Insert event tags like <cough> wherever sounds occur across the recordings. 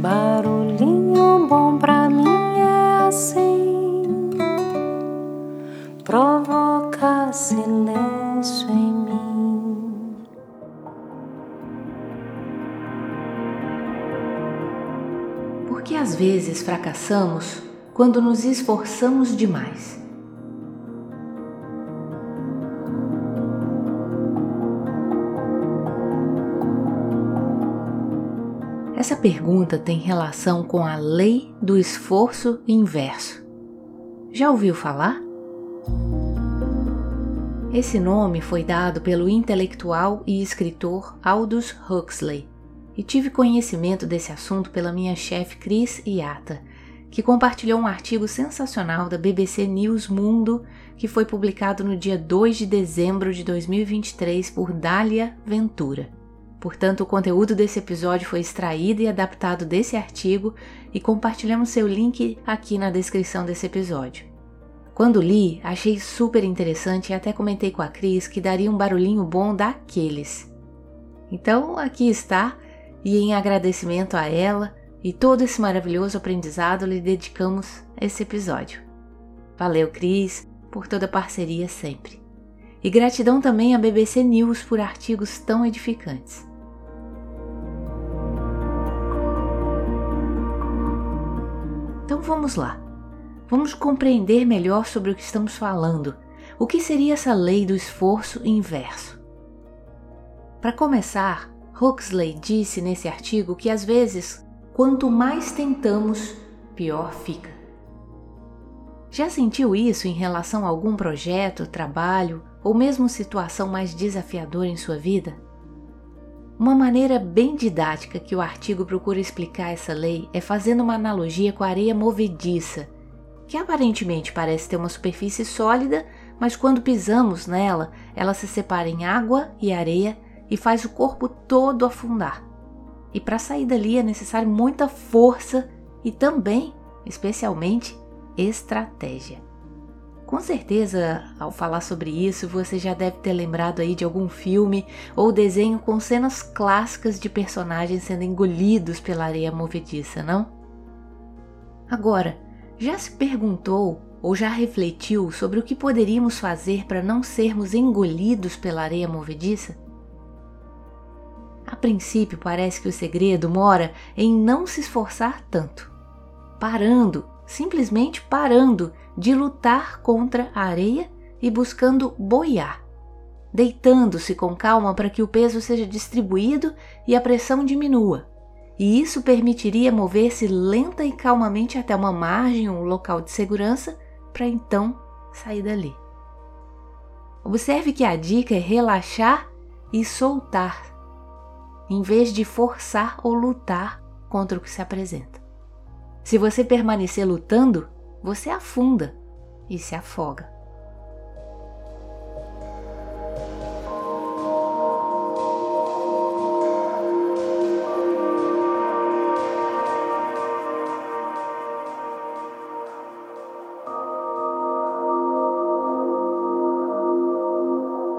Barulhinho bom pra mim é assim, provoca silêncio em mim. Porque às vezes fracassamos quando nos esforçamos demais. Essa pergunta tem relação com a lei do esforço inverso. Já ouviu falar? Esse nome foi dado pelo intelectual e escritor Aldous Huxley, e tive conhecimento desse assunto pela minha chefe Chris Iata, que compartilhou um artigo sensacional da BBC News Mundo que foi publicado no dia 2 de dezembro de 2023 por Dália Ventura. Portanto, o conteúdo desse episódio foi extraído e adaptado desse artigo e compartilhamos seu link aqui na descrição desse episódio. Quando li, achei super interessante e até comentei com a Cris que daria um barulhinho bom daqueles. Então, aqui está, e em agradecimento a ela e todo esse maravilhoso aprendizado, lhe dedicamos esse episódio. Valeu, Cris, por toda a parceria sempre. E gratidão também à BBC News por artigos tão edificantes. Então vamos lá. Vamos compreender melhor sobre o que estamos falando. O que seria essa lei do esforço inverso? Para começar, Huxley disse nesse artigo que às vezes, quanto mais tentamos, pior fica. Já sentiu isso em relação a algum projeto, trabalho ou mesmo situação mais desafiadora em sua vida? Uma maneira bem didática que o artigo procura explicar essa lei é fazendo uma analogia com a areia movediça, que aparentemente parece ter uma superfície sólida, mas quando pisamos nela, ela se separa em água e areia e faz o corpo todo afundar. E para sair dali é necessário muita força e também, especialmente, estratégia. Com certeza, ao falar sobre isso, você já deve ter lembrado aí de algum filme ou desenho com cenas clássicas de personagens sendo engolidos pela areia movediça, não? Agora, já se perguntou ou já refletiu sobre o que poderíamos fazer para não sermos engolidos pela areia movediça? A princípio, parece que o segredo mora em não se esforçar tanto, parando, simplesmente parando de lutar contra a areia e buscando boiar, deitando-se com calma para que o peso seja distribuído e a pressão diminua. E isso permitiria mover-se lenta e calmamente até uma margem ou um local de segurança para então sair dali. Observe que a dica é relaxar e soltar, em vez de forçar ou lutar contra o que se apresenta. Se você permanecer lutando, você afunda e se afoga.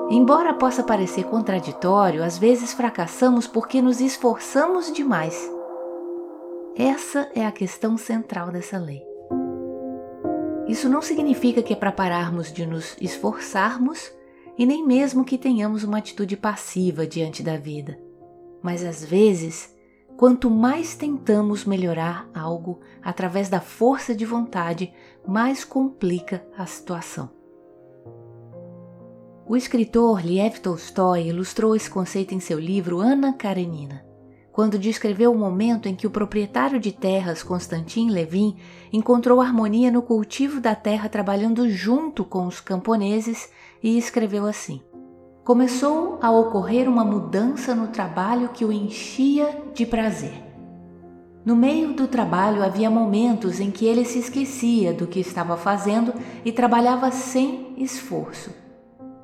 Embora possa parecer contraditório, às vezes fracassamos porque nos esforçamos demais. Essa é a questão central dessa lei. Isso não significa que é para pararmos de nos esforçarmos e nem mesmo que tenhamos uma atitude passiva diante da vida. Mas às vezes, quanto mais tentamos melhorar algo através da força de vontade, mais complica a situação. O escritor Liev Tolstói ilustrou esse conceito em seu livro Ana Karenina quando descreveu o momento em que o proprietário de terras, Constantin Levin, encontrou harmonia no cultivo da terra trabalhando junto com os camponeses e escreveu assim: Começou a ocorrer uma mudança no trabalho que o enchia de prazer. No meio do trabalho havia momentos em que ele se esquecia do que estava fazendo e trabalhava sem esforço.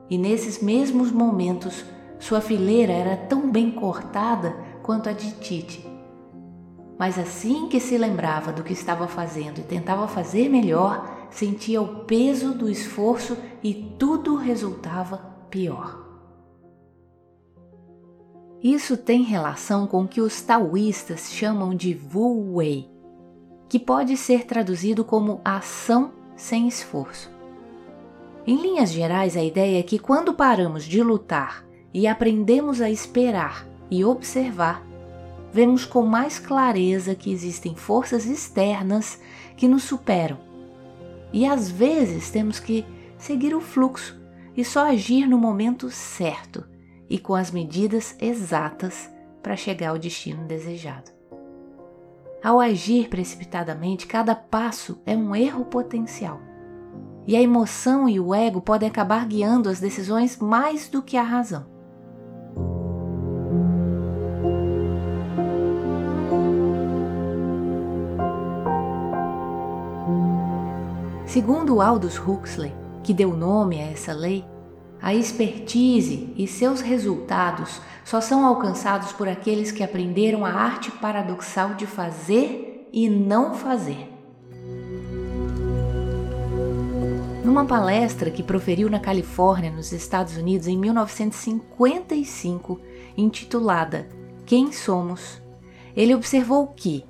E nesses mesmos momentos, sua fileira era tão bem cortada quanto a de Tite. Mas assim que se lembrava do que estava fazendo e tentava fazer melhor, sentia o peso do esforço e tudo resultava pior. Isso tem relação com o que os taoístas chamam de Wu Wei, que pode ser traduzido como ação sem esforço. Em linhas gerais, a ideia é que quando paramos de lutar e aprendemos a esperar e observar, vemos com mais clareza que existem forças externas que nos superam. E às vezes temos que seguir o fluxo e só agir no momento certo e com as medidas exatas para chegar ao destino desejado. Ao agir precipitadamente, cada passo é um erro potencial. E a emoção e o ego podem acabar guiando as decisões mais do que a razão. Segundo Aldous Huxley, que deu nome a essa lei, a expertise e seus resultados só são alcançados por aqueles que aprenderam a arte paradoxal de fazer e não fazer. Numa palestra que proferiu na Califórnia, nos Estados Unidos, em 1955, intitulada Quem Somos, ele observou que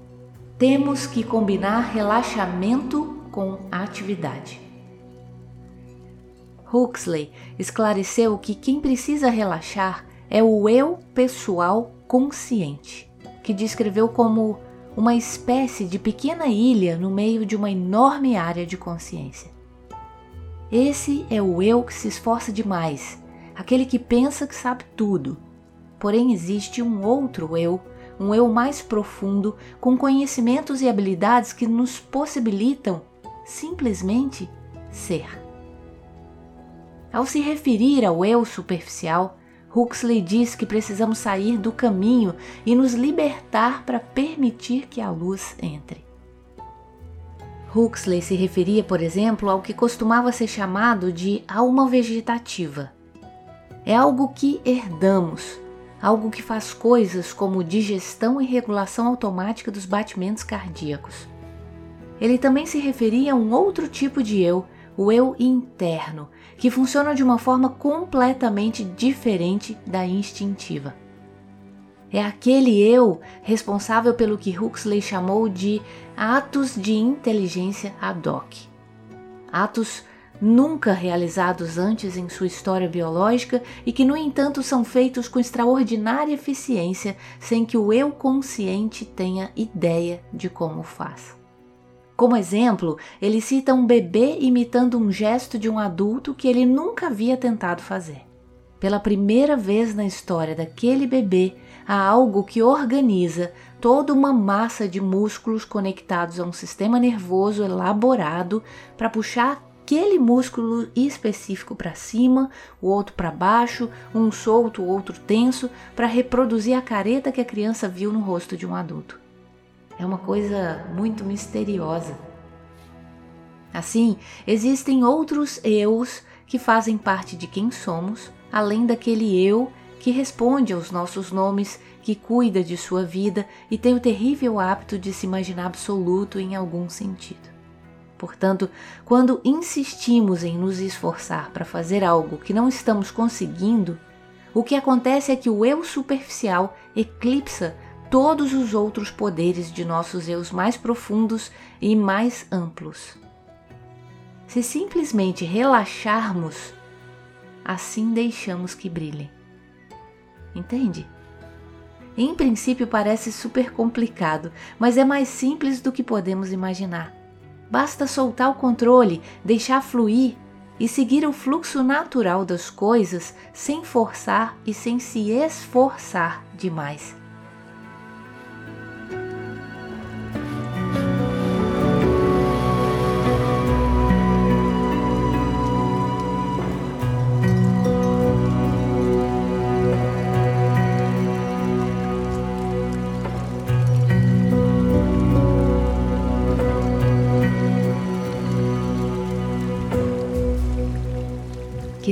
temos que combinar relaxamento com atividade. Huxley esclareceu que quem precisa relaxar é o eu pessoal consciente, que descreveu como uma espécie de pequena ilha no meio de uma enorme área de consciência. Esse é o eu que se esforça demais, aquele que pensa que sabe tudo. Porém, existe um outro eu, um eu mais profundo, com conhecimentos e habilidades que nos possibilitam simplesmente ser. Ao se referir ao eu superficial, Huxley diz que precisamos sair do caminho e nos libertar para permitir que a luz entre. Huxley se referia, por exemplo, ao que costumava ser chamado de alma vegetativa. É algo que herdamos, algo que faz coisas como digestão e regulação automática dos batimentos cardíacos. Ele também se referia a um outro tipo de eu, o eu interno, que funciona de uma forma completamente diferente da instintiva. É aquele eu responsável pelo que Huxley chamou de atos de inteligência ad hoc. Atos nunca realizados antes em sua história biológica e que, no entanto, são feitos com extraordinária eficiência sem que o eu consciente tenha ideia de como faz. Como exemplo, ele cita um bebê imitando um gesto de um adulto que ele nunca havia tentado fazer. Pela primeira vez na história daquele bebê, há algo que organiza toda uma massa de músculos conectados a um sistema nervoso elaborado para puxar aquele músculo específico para cima, o outro para baixo, um solto, o outro tenso, para reproduzir a careta que a criança viu no rosto de um adulto. É uma coisa muito misteriosa. Assim, existem outros eus que fazem parte de quem somos, além daquele eu que responde aos nossos nomes, que cuida de sua vida e tem o terrível hábito de se imaginar absoluto em algum sentido. Portanto, quando insistimos em nos esforçar para fazer algo que não estamos conseguindo, o que acontece é que o eu superficial eclipsa todos os outros poderes de nossos eus mais profundos e mais amplos. Se simplesmente relaxarmos, assim deixamos que brilhem. Entende? Em princípio parece super complicado, mas é mais simples do que podemos imaginar. Basta soltar o controle, deixar fluir e seguir o fluxo natural das coisas sem forçar e sem se esforçar demais.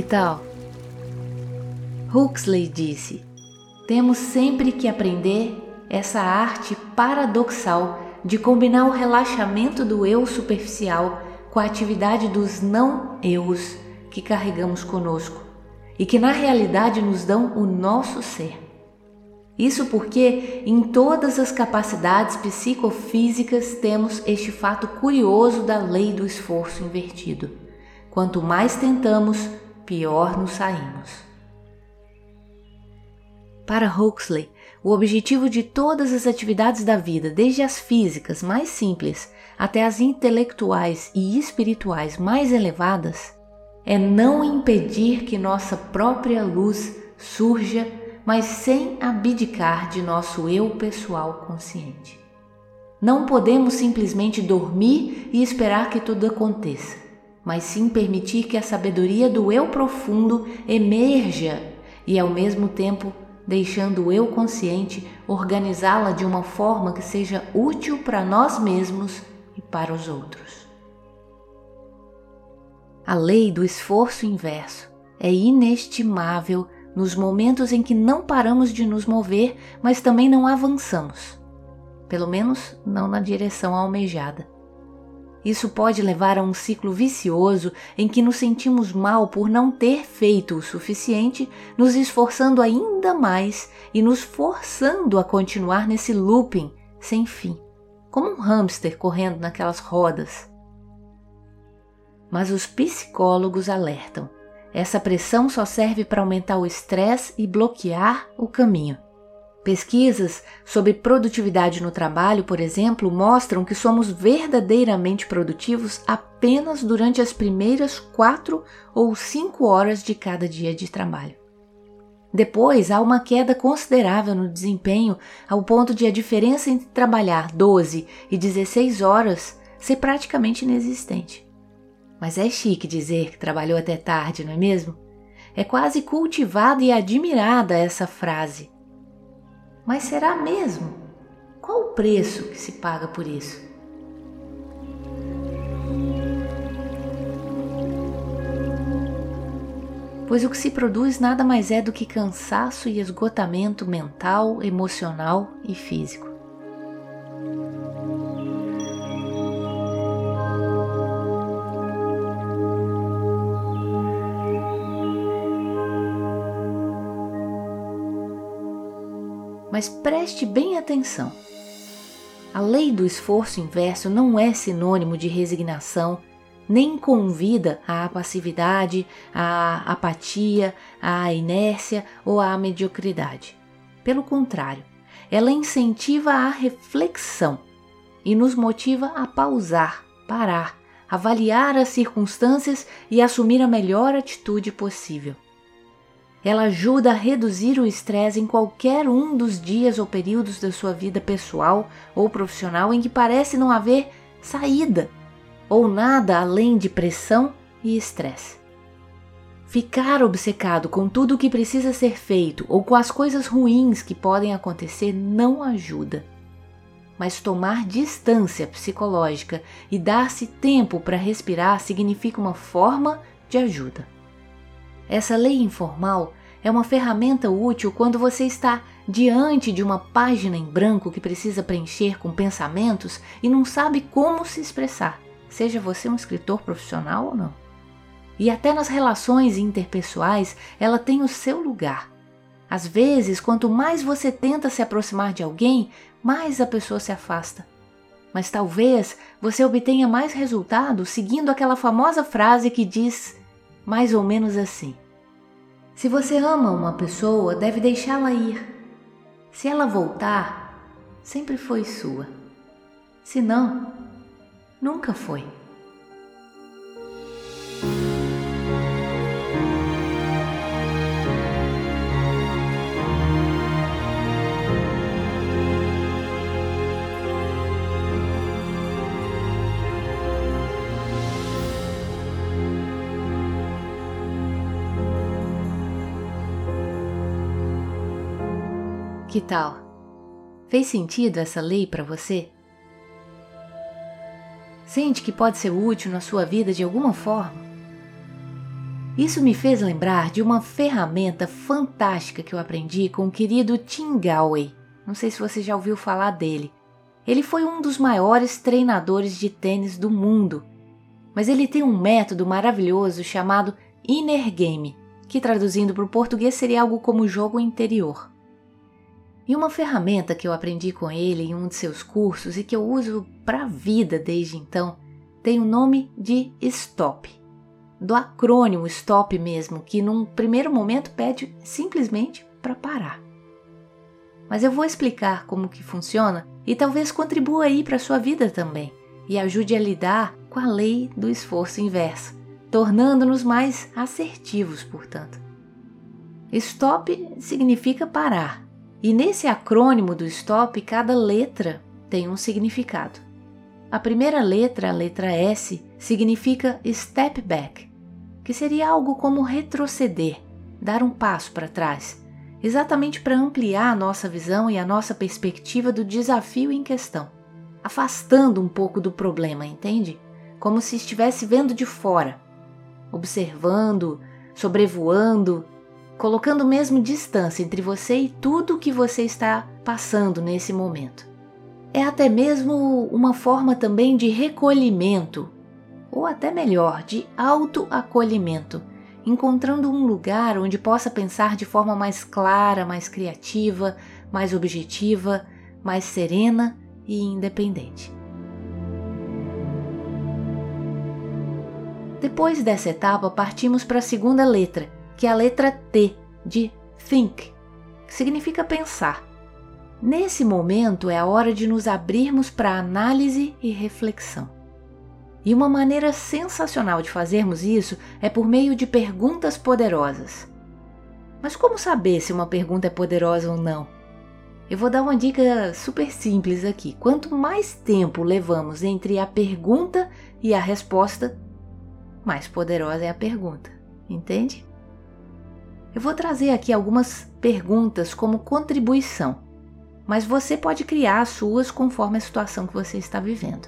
Que tal? Huxley disse: temos sempre que aprender essa arte paradoxal de combinar o relaxamento do eu superficial com a atividade dos não-eus que carregamos conosco e que na realidade nos dão o nosso ser. Isso porque em todas as capacidades psicofísicas temos este fato curioso da lei do esforço invertido. Quanto mais tentamos, pior nos saímos. Para Huxley, o objetivo de todas as atividades da vida, desde as físicas mais simples até as intelectuais e espirituais mais elevadas, é não impedir que nossa própria luz surja mas sem abdicar de nosso eu pessoal consciente. Não podemos simplesmente dormir e esperar que tudo aconteça, mas sim permitir que a sabedoria do eu profundo emerja e, ao mesmo tempo, deixando o eu consciente organizá-la de uma forma que seja útil para nós mesmos e para os outros. A lei do esforço inverso é inestimável nos momentos em que não paramos de nos mover, mas também não avançamos. Pelo menos não na direção almejada. Isso pode levar a um ciclo vicioso em que nos sentimos mal por não ter feito o suficiente, nos esforçando ainda mais e nos forçando a continuar nesse looping sem fim, como um hamster correndo naquelas rodas. Mas os psicólogos alertam essa pressão só serve para aumentar o estresse e bloquear o caminho. Pesquisas sobre produtividade no trabalho, por exemplo, mostram que somos verdadeiramente produtivos apenas durante as primeiras quatro ou cinco horas de cada dia de trabalho. Depois há uma queda considerável no desempenho, ao ponto de a diferença entre trabalhar 12 e 16 horas ser praticamente inexistente. Mas é chique dizer que trabalhou até tarde, não é mesmo? É quase cultivada e admirada essa frase. Mas será mesmo? Qual o preço que se paga por isso? Pois o que se produz nada mais é do que cansaço e esgotamento mental, emocional e físico. Mas preste bem atenção. A lei do esforço inverso não é sinônimo de resignação, nem convida à passividade, à apatia, à inércia ou à mediocridade. Pelo contrário, ela incentiva a reflexão e nos motiva a pausar, parar, avaliar as circunstâncias e assumir a melhor atitude possível. Ela ajuda a reduzir o estresse em qualquer um dos dias ou períodos da sua vida pessoal ou profissional em que parece não haver saída ou nada além de pressão e estresse. Ficar obcecado com tudo o que precisa ser feito ou com as coisas ruins que podem acontecer não ajuda. Mas tomar distância psicológica e dar-se tempo para respirar significa uma forma de ajuda. Essa lei informal é uma ferramenta útil quando você está diante de uma página em branco que precisa preencher com pensamentos e não sabe como se expressar, seja você um escritor profissional ou não. E até nas relações interpessoais, ela tem o seu lugar. Às vezes, quanto mais você tenta se aproximar de alguém, mais a pessoa se afasta. Mas talvez você obtenha mais resultado seguindo aquela famosa frase que diz mais ou menos assim: Se você ama uma pessoa, deve deixá-la ir. Se ela voltar, sempre foi sua. Se não, nunca foi. Que tal? Fez sentido essa lei para você? Sente que pode ser útil na sua vida de alguma forma? Isso me fez lembrar de uma ferramenta fantástica que eu aprendi com o querido Tim Galway. Não sei se você já ouviu falar dele. Ele foi um dos maiores treinadores de tênis do mundo, mas ele tem um método maravilhoso chamado Inner Game, que traduzindo para o português seria algo como jogo interior. E uma ferramenta que eu aprendi com ele em um de seus cursos e que eu uso para a vida desde então tem o nome de STOP. Do acrônimo STOP mesmo, que num primeiro momento pede simplesmente para parar. Mas eu vou explicar como que funciona e talvez contribua aí para sua vida também e ajude a lidar com a lei do esforço inverso, tornando-nos mais assertivos, portanto. Stop significa parar, e nesse acrônimo do stop, cada letra tem um significado. A primeira letra, a letra S, significa step back, que seria algo como retroceder, dar um passo para trás, exatamente para ampliar a nossa visão e a nossa perspectiva do desafio em questão, afastando um pouco do problema, entende? Como se estivesse vendo de fora, observando, sobrevoando, colocando mesmo distância entre você e tudo o que você está passando nesse momento. É até mesmo uma forma também de recolhimento, ou até melhor, de autoacolhimento, encontrando um lugar onde possa pensar de forma mais clara, mais criativa, mais objetiva, mais serena e independente. Depois dessa etapa, partimos para a segunda letra, que é a letra T de think, que significa pensar. Nesse momento é a hora de nos abrirmos para análise e reflexão. E uma maneira sensacional de fazermos isso é por meio de perguntas poderosas. Mas como saber se uma pergunta é poderosa ou não? Eu vou dar uma dica super simples aqui. Quanto mais tempo levamos entre a pergunta e a resposta, mais poderosa é a pergunta. Entende? Eu vou trazer aqui algumas perguntas como contribuição, mas você pode criar as suas conforme a situação que você está vivendo.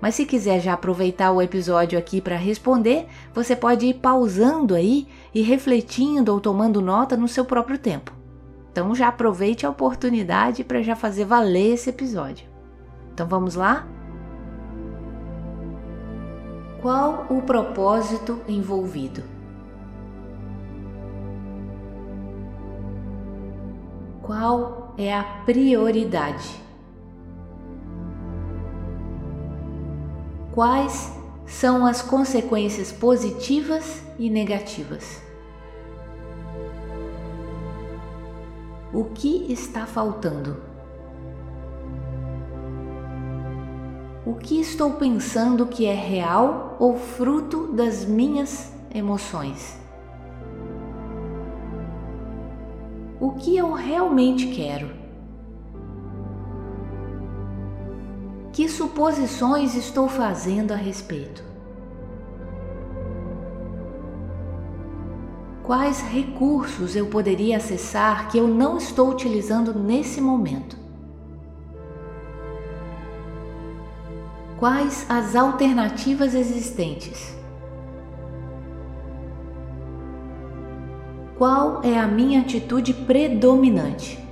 Mas se quiser já aproveitar o episódio aqui para responder, você pode ir pausando aí e refletindo ou tomando nota no seu próprio tempo. Então já aproveite a oportunidade para já fazer valer esse episódio. Então vamos lá? Qual o propósito envolvido? Qual é a prioridade? Quais são as consequências positivas e negativas? O que está faltando? O que estou pensando que é real ou fruto das minhas emoções? O que eu realmente quero. Que suposições estou fazendo a respeito? Quais recursos eu poderia acessar que eu não estou utilizando nesse momento? Quais as alternativas existentes? Qual é a minha atitude predominante?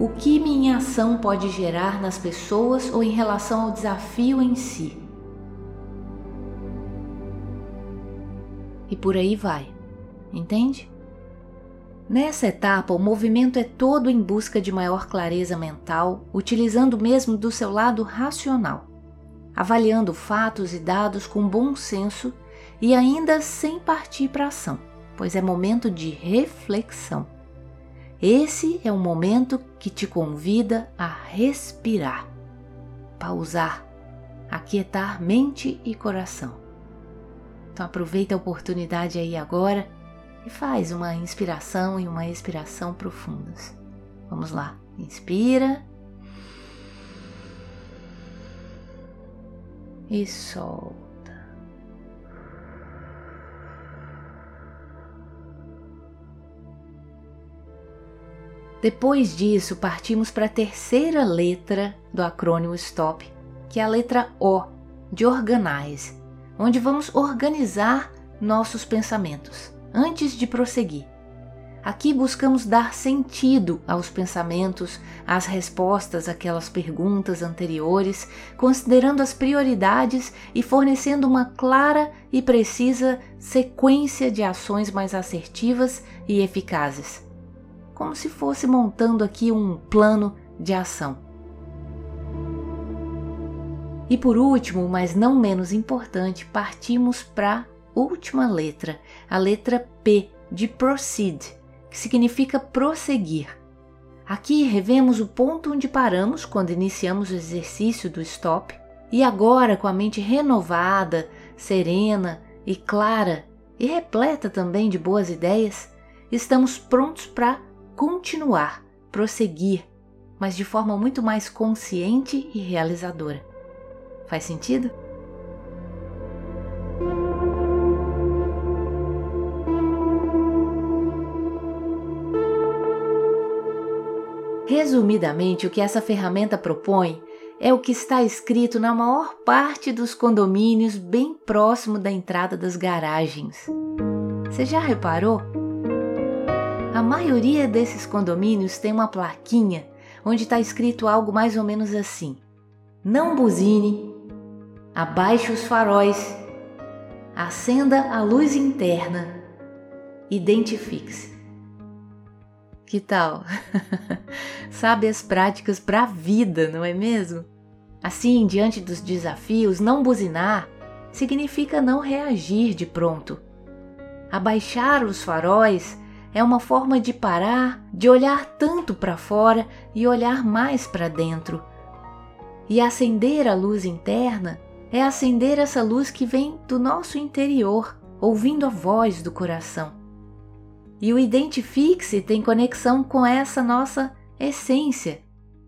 O que minha ação pode gerar nas pessoas ou em relação ao desafio em si? E por aí vai, entende? Nessa etapa, o movimento é todo em busca de maior clareza mental, utilizando mesmo do seu lado racional, avaliando fatos e dados com bom senso e ainda sem partir para ação, pois é momento de reflexão. Esse é o momento que te convida a respirar, pausar, aquietar mente e coração. Então aproveita a oportunidade aí agora e faz uma inspiração e uma expiração profundas. Vamos lá, inspira e solta. Depois disso, partimos para a terceira letra do acrônimo STOP, que é a letra O, de Organize, onde vamos organizar nossos pensamentos antes de prosseguir. Aqui buscamos dar sentido aos pensamentos, às respostas àquelas perguntas anteriores, considerando as prioridades e fornecendo uma clara e precisa sequência de ações mais assertivas e eficazes. Como se fosse montando aqui um plano de ação. E por último, mas não menos importante, partimos para a última letra, a letra P de proceed que significa prosseguir. Aqui revemos o ponto onde paramos quando iniciamos o exercício do stop e agora, com a mente renovada, serena e clara e repleta também de boas ideias, estamos prontos para continuar, prosseguir, mas de forma muito mais consciente e realizadora. Faz sentido? Resumidamente, o que essa ferramenta propõe é o que está escrito na maior parte dos condomínios bem próximo da entrada das garagens. Você já reparou? A maioria desses condomínios tem uma plaquinha onde está escrito algo mais ou menos assim: Não buzine, abaixe os faróis, acenda a luz interna, identifique-se. Que tal? <laughs> Sabe as práticas para a vida, não é mesmo? Assim, diante dos desafios, não buzinar significa não reagir de pronto. Abaixar os faróis é uma forma de parar, de olhar tanto para fora e olhar mais para dentro. E acender a luz interna é acender essa luz que vem do nosso interior, ouvindo a voz do coração. E o identifique-se tem conexão com essa nossa essência,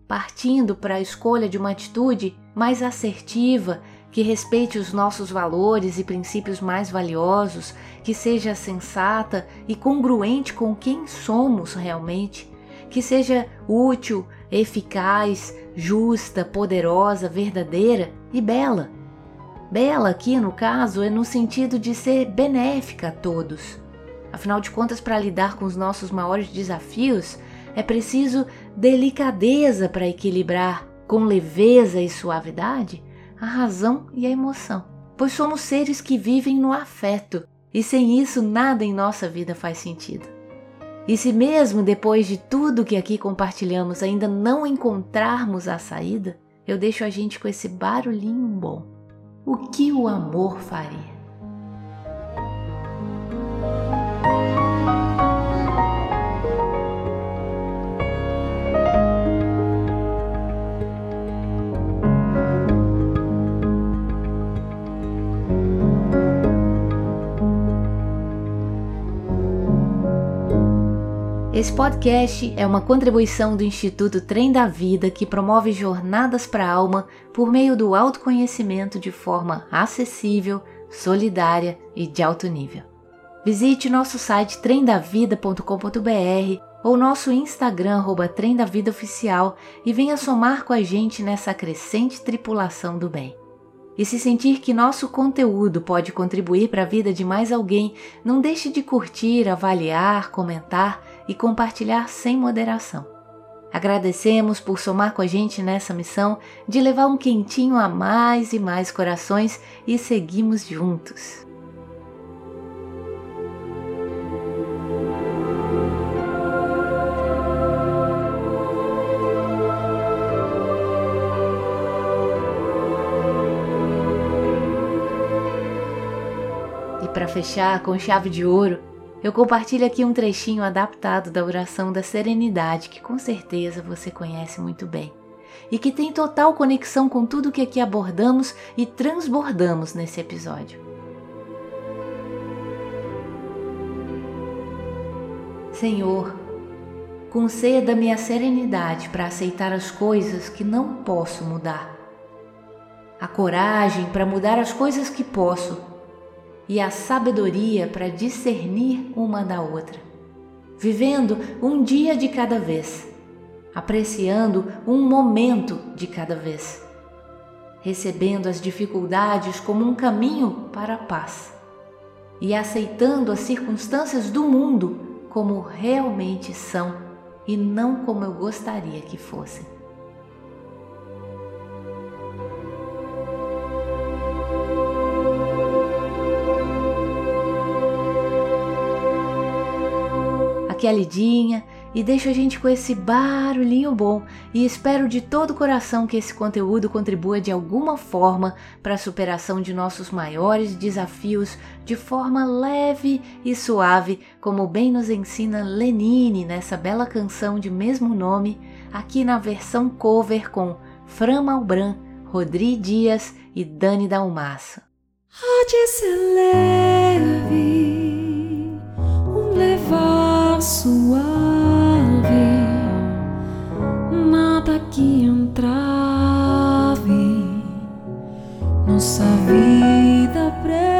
partindo para a escolha de uma atitude mais assertiva, que respeite os nossos valores e princípios mais valiosos, que seja sensata e congruente com quem somos realmente, que seja útil, eficaz, justa, poderosa, verdadeira e bela. Bela aqui no caso é no sentido de ser benéfica a todos Afinal de contas, para lidar com os nossos maiores desafios, é preciso delicadeza para equilibrar com leveza e suavidade a razão e a emoção, pois somos seres que vivem no afeto e sem isso nada em nossa vida faz sentido. E se mesmo depois de tudo que aqui compartilhamos ainda não encontrarmos a saída, eu deixo a gente com esse barulhinho bom. O que o amor faria? Esse podcast é uma contribuição do Instituto Trem da Vida que promove jornadas para a alma por meio do autoconhecimento de forma acessível, solidária e de alto nível. Visite nosso site tremdavida.com.br ou nosso Instagram arroba Trem da Vida Oficial e venha somar com a gente nessa crescente tripulação do bem. E se sentir que nosso conteúdo pode contribuir para a vida de mais alguém, não deixe de curtir, avaliar, comentar e compartilhar sem moderação. Agradecemos por somar com a gente nessa missão de levar um quentinho a mais e mais corações e seguimos juntos. E para fechar com chave de ouro, eu compartilho aqui um trechinho adaptado da oração da serenidade que com certeza você conhece muito bem e que tem total conexão com tudo que aqui abordamos e transbordamos nesse episódio. Senhor, conceda-me a serenidade para aceitar as coisas que não posso mudar, a coragem para mudar as coisas que posso e a sabedoria para discernir uma da outra, vivendo um dia de cada vez, apreciando um momento de cada vez, recebendo as dificuldades como um caminho para a paz e aceitando as circunstâncias do mundo como realmente são e não como eu gostaria que fossem. Aqui a Lidinha e deixo a gente com esse barulhinho bom e espero de todo o coração que esse conteúdo contribua de alguma forma para a superação de nossos maiores desafios de forma leve e suave, como bem nos ensina Lenine nessa bela canção de mesmo nome, aqui na versão cover com Fran Malbran, Rodri Dias e Dani Dalmaça. Pode ser leve, um levar suave que entrave nossa vida breve,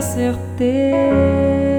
certeza.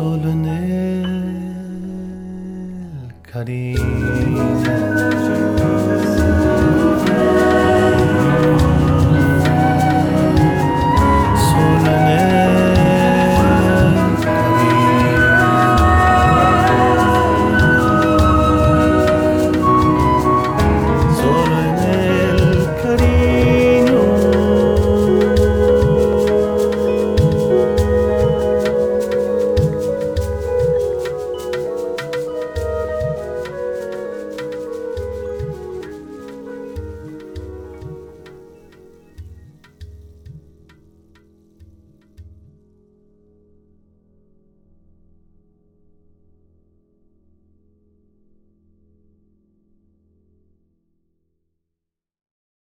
colonel Carina.